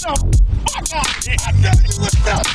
fuck out of. I tell you what's up.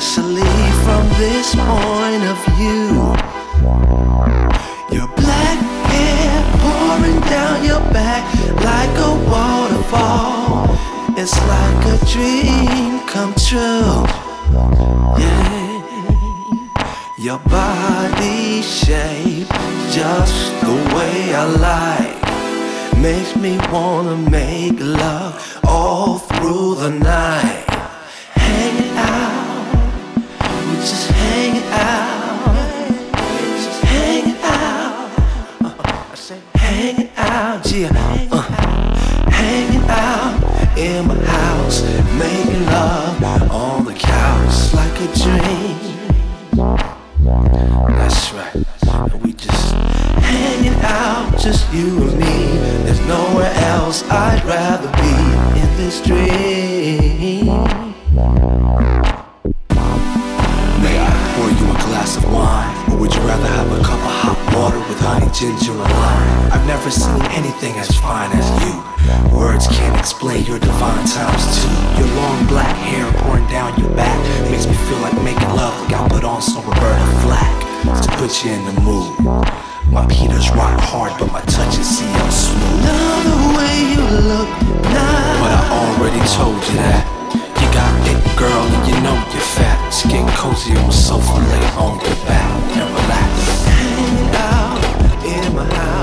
Especially from this point of view. Your black hair pouring down your back like a waterfall. It's like a dream come true. Yeah. Your body shape, just the way I like. Makes me wanna make love all through the night. Out, just hanging out. Uh, out, yeah. Hanging out in my house, making love on the couch like a dream. That's right. We just hanging out, just you and me. There's nowhere else I'd rather be in this dream. Glass of wine? Or would you rather have a cup of hot water with honey, ginger, and lime? I've never seen anything as fine as you. Words can't explain your divine times two. Your long black hair pouring down your back makes me feel like making love like I put on some Roberta Flack to put you in the mood. My Peters rock hard, but my touch is CL smooth. Love the way you look now. But I already told you that. You got it, girl, and you know you're fat. Get cozy on the sofa, lay on your back, and relax. Hanging out in my house,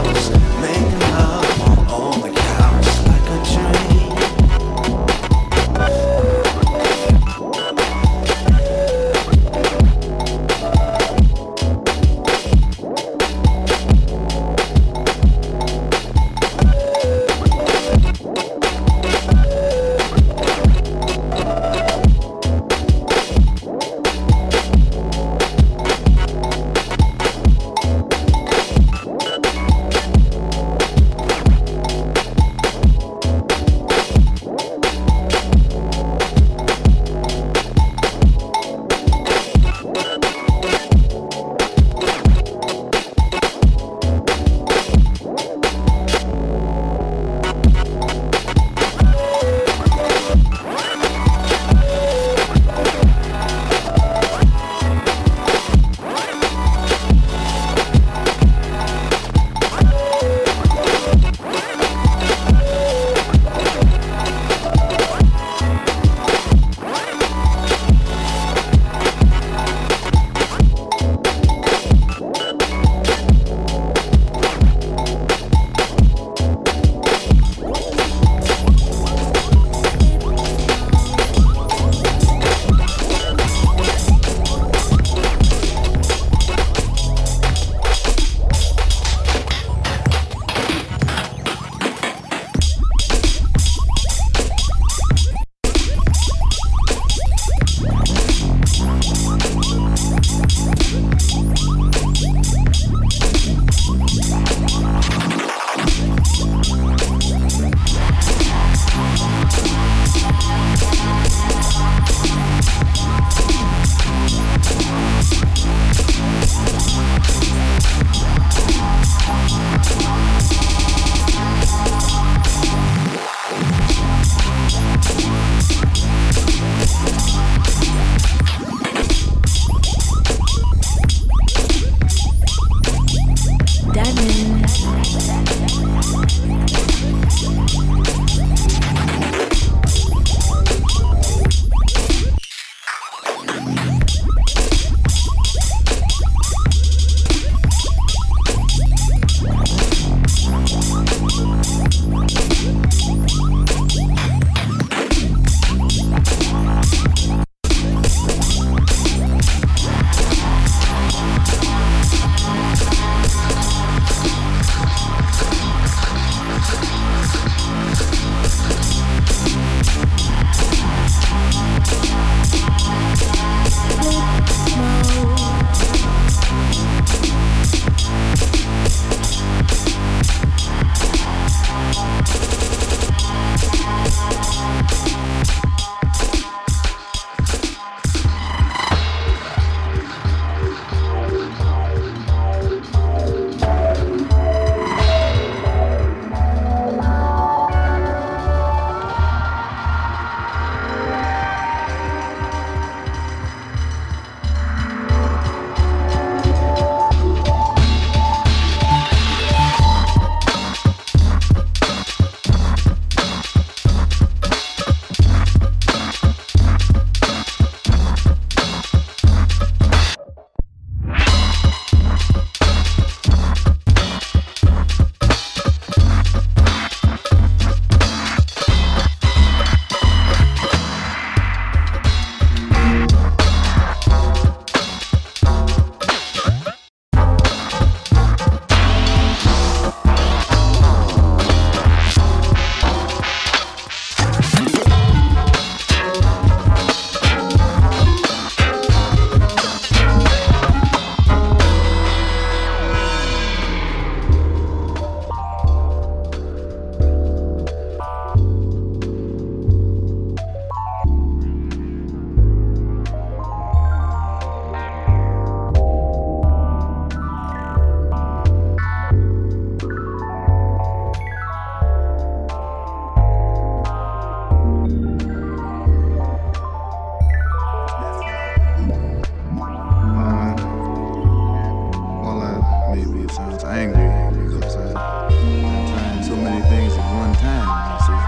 me it sounds angry because I'm saying? trying so many things at one time. You see, I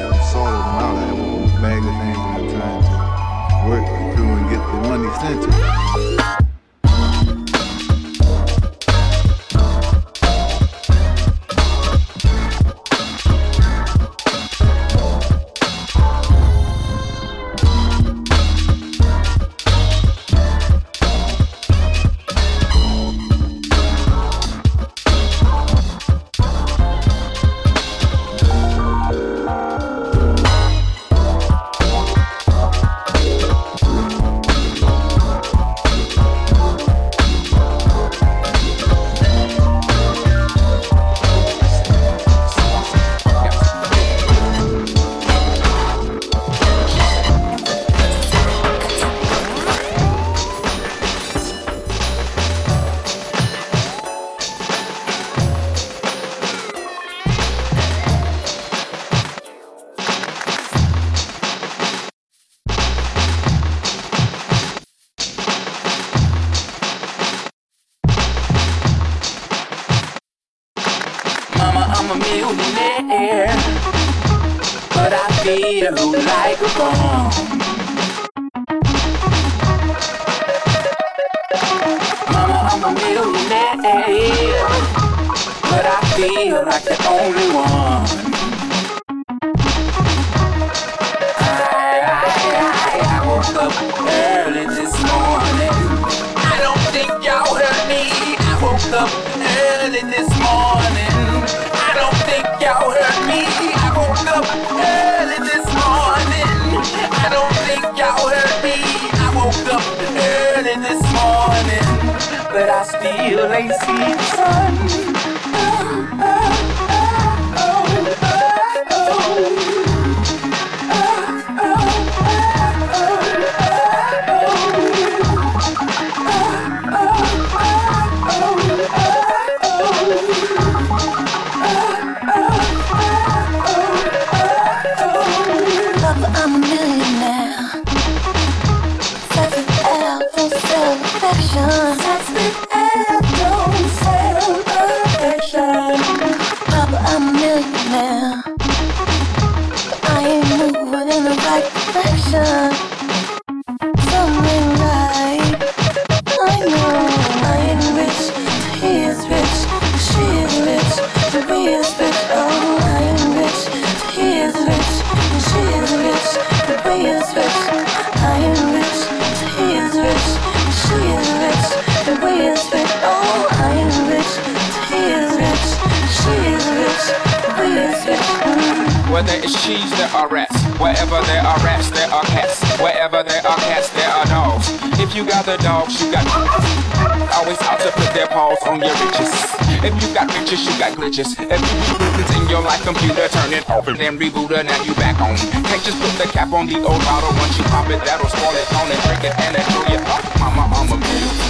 have sorted out. I have a whole bag of things that I'm trying to work through and get the money you got glitches. If you glitches in your life, computer, turn it off and then reboot it. Now you back on. Can't just put the cap on the old bottle. Once you pop it, that'll spoil it. On it, drink it and you up. Mama, I'm a millionaire.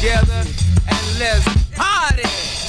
Together and let's party!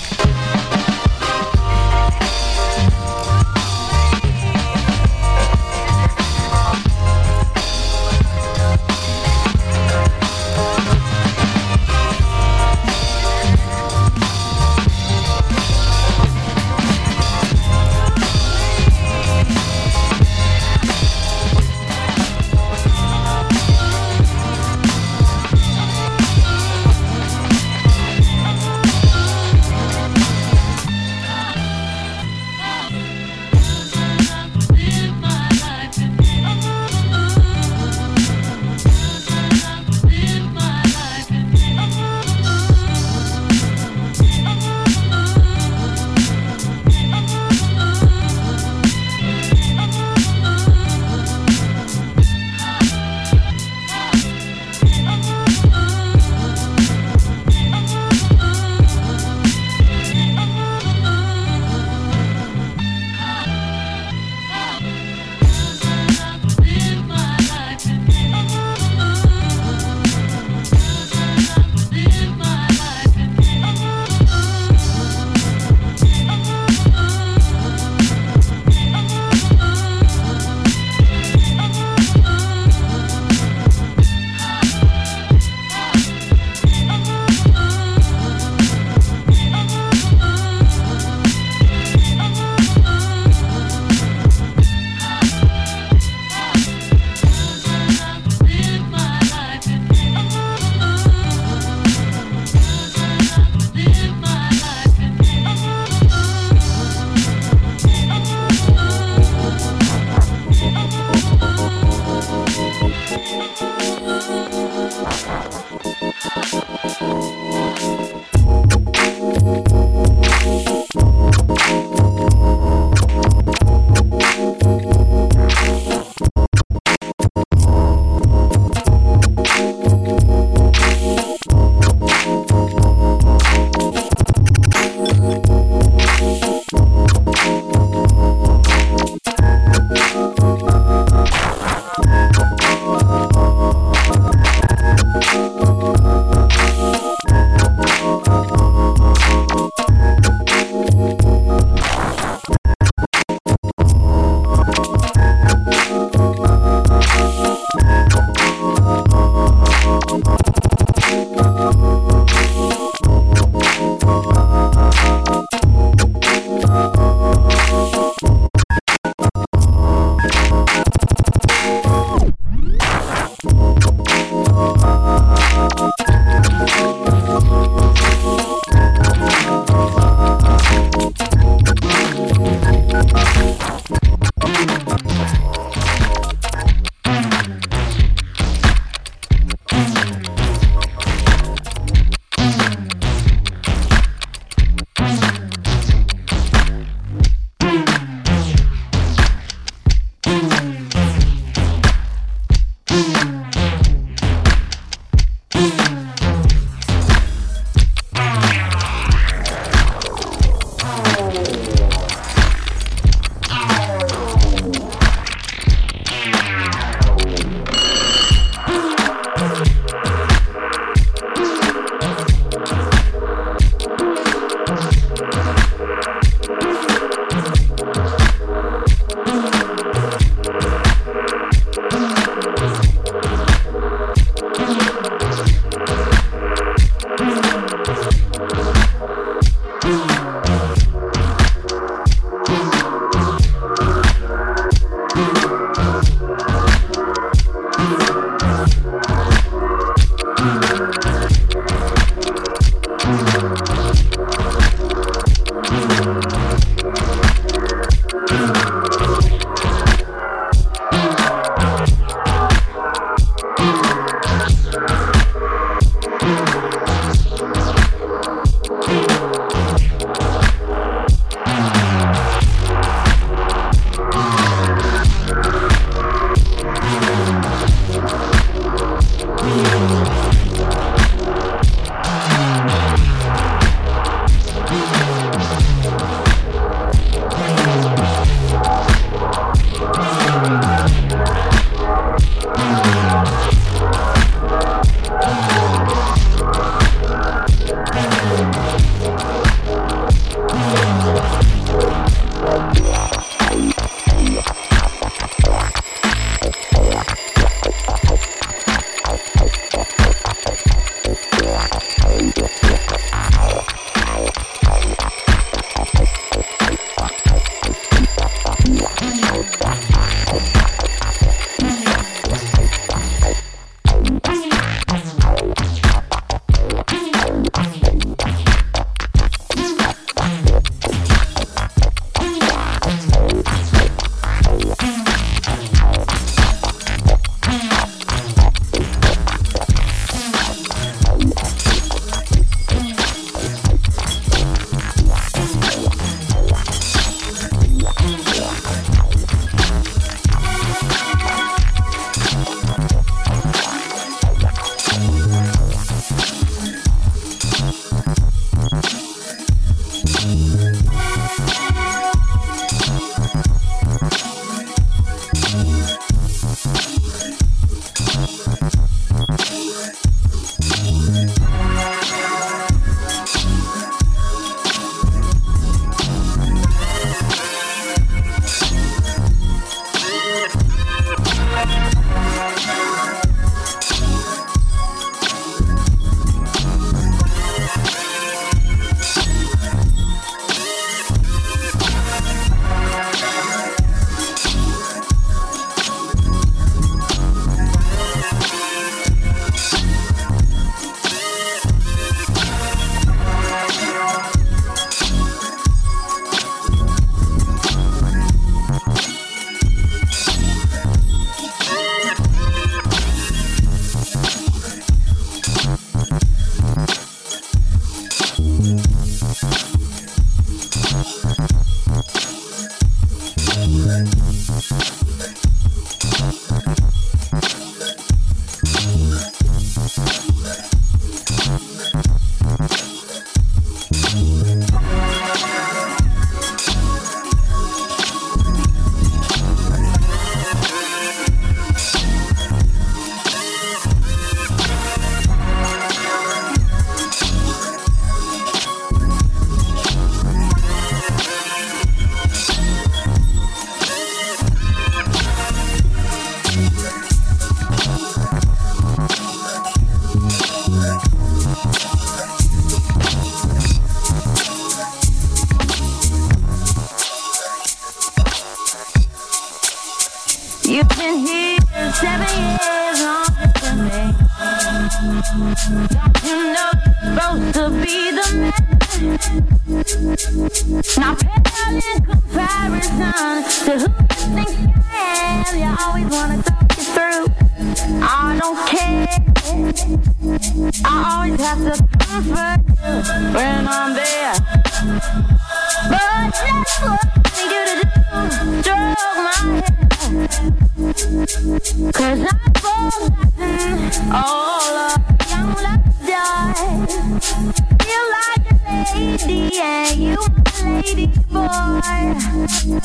Feel like a lady, and you a lady boy.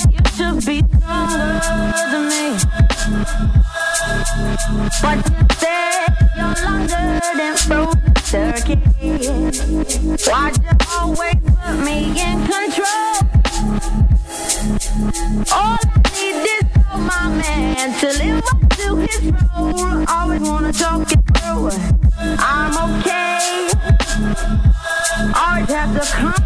You should be taller than me. But you instead, you're longer than frozen turkey. Why'd you always put me in control? All I need is for my man to live up to his role. Always wanna talk. the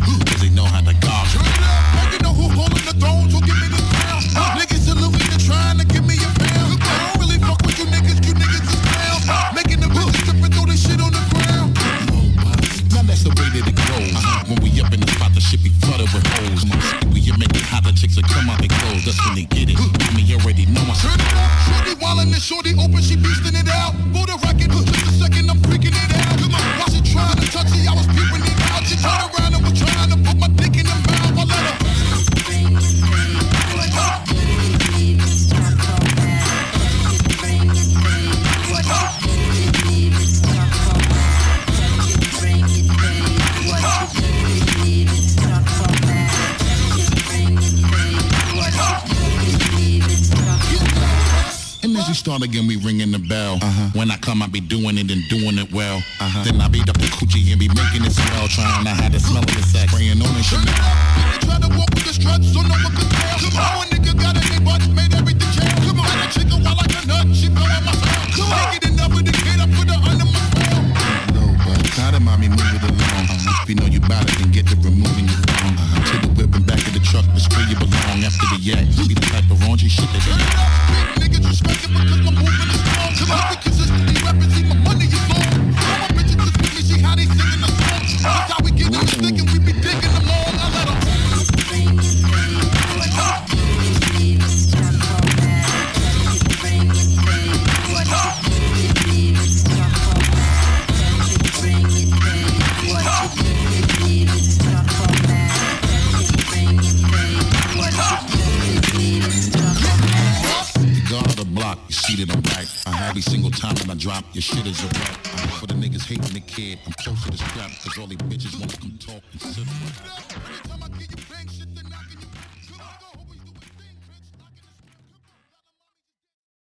Coming cause they know how to gouge around. You know who holding the throne, so give me the crown. Niggas salute me, they trying to give me a pound. I don't really fuck with you niggas, you niggas is clowns. Making the bitches trip and throw this shit on the ground. Now that's the way that it goes. When we up in the spot, the shit be flooded with hoes. We you make it hot, the chicks will come out their clothes. That's when they get it. I already know I Turn it up, shorty wildin' and shorty open, she beastin' it out. Again, we ringing the bell. Uh-huh. When I come, I be doing it and doing it well. Uh-huh. Then I beat up the coochie and be making it smell. Trying to hide the smell of the sex. Spraying on it Chanel. Try to walk with the struts, so no one can tell. Come on, nigga got a butt, made everything jail. Come on, a chicken while like a nut, she blowing my sound. Come on, get enough of the kid, I put her under my spell. No, but how the mommy move it along? Uh-huh. If you know you bout it, then get to removing your thong. To the whip and back of the truck, that's where you belong. After the yak, be the type of raunchy shit that they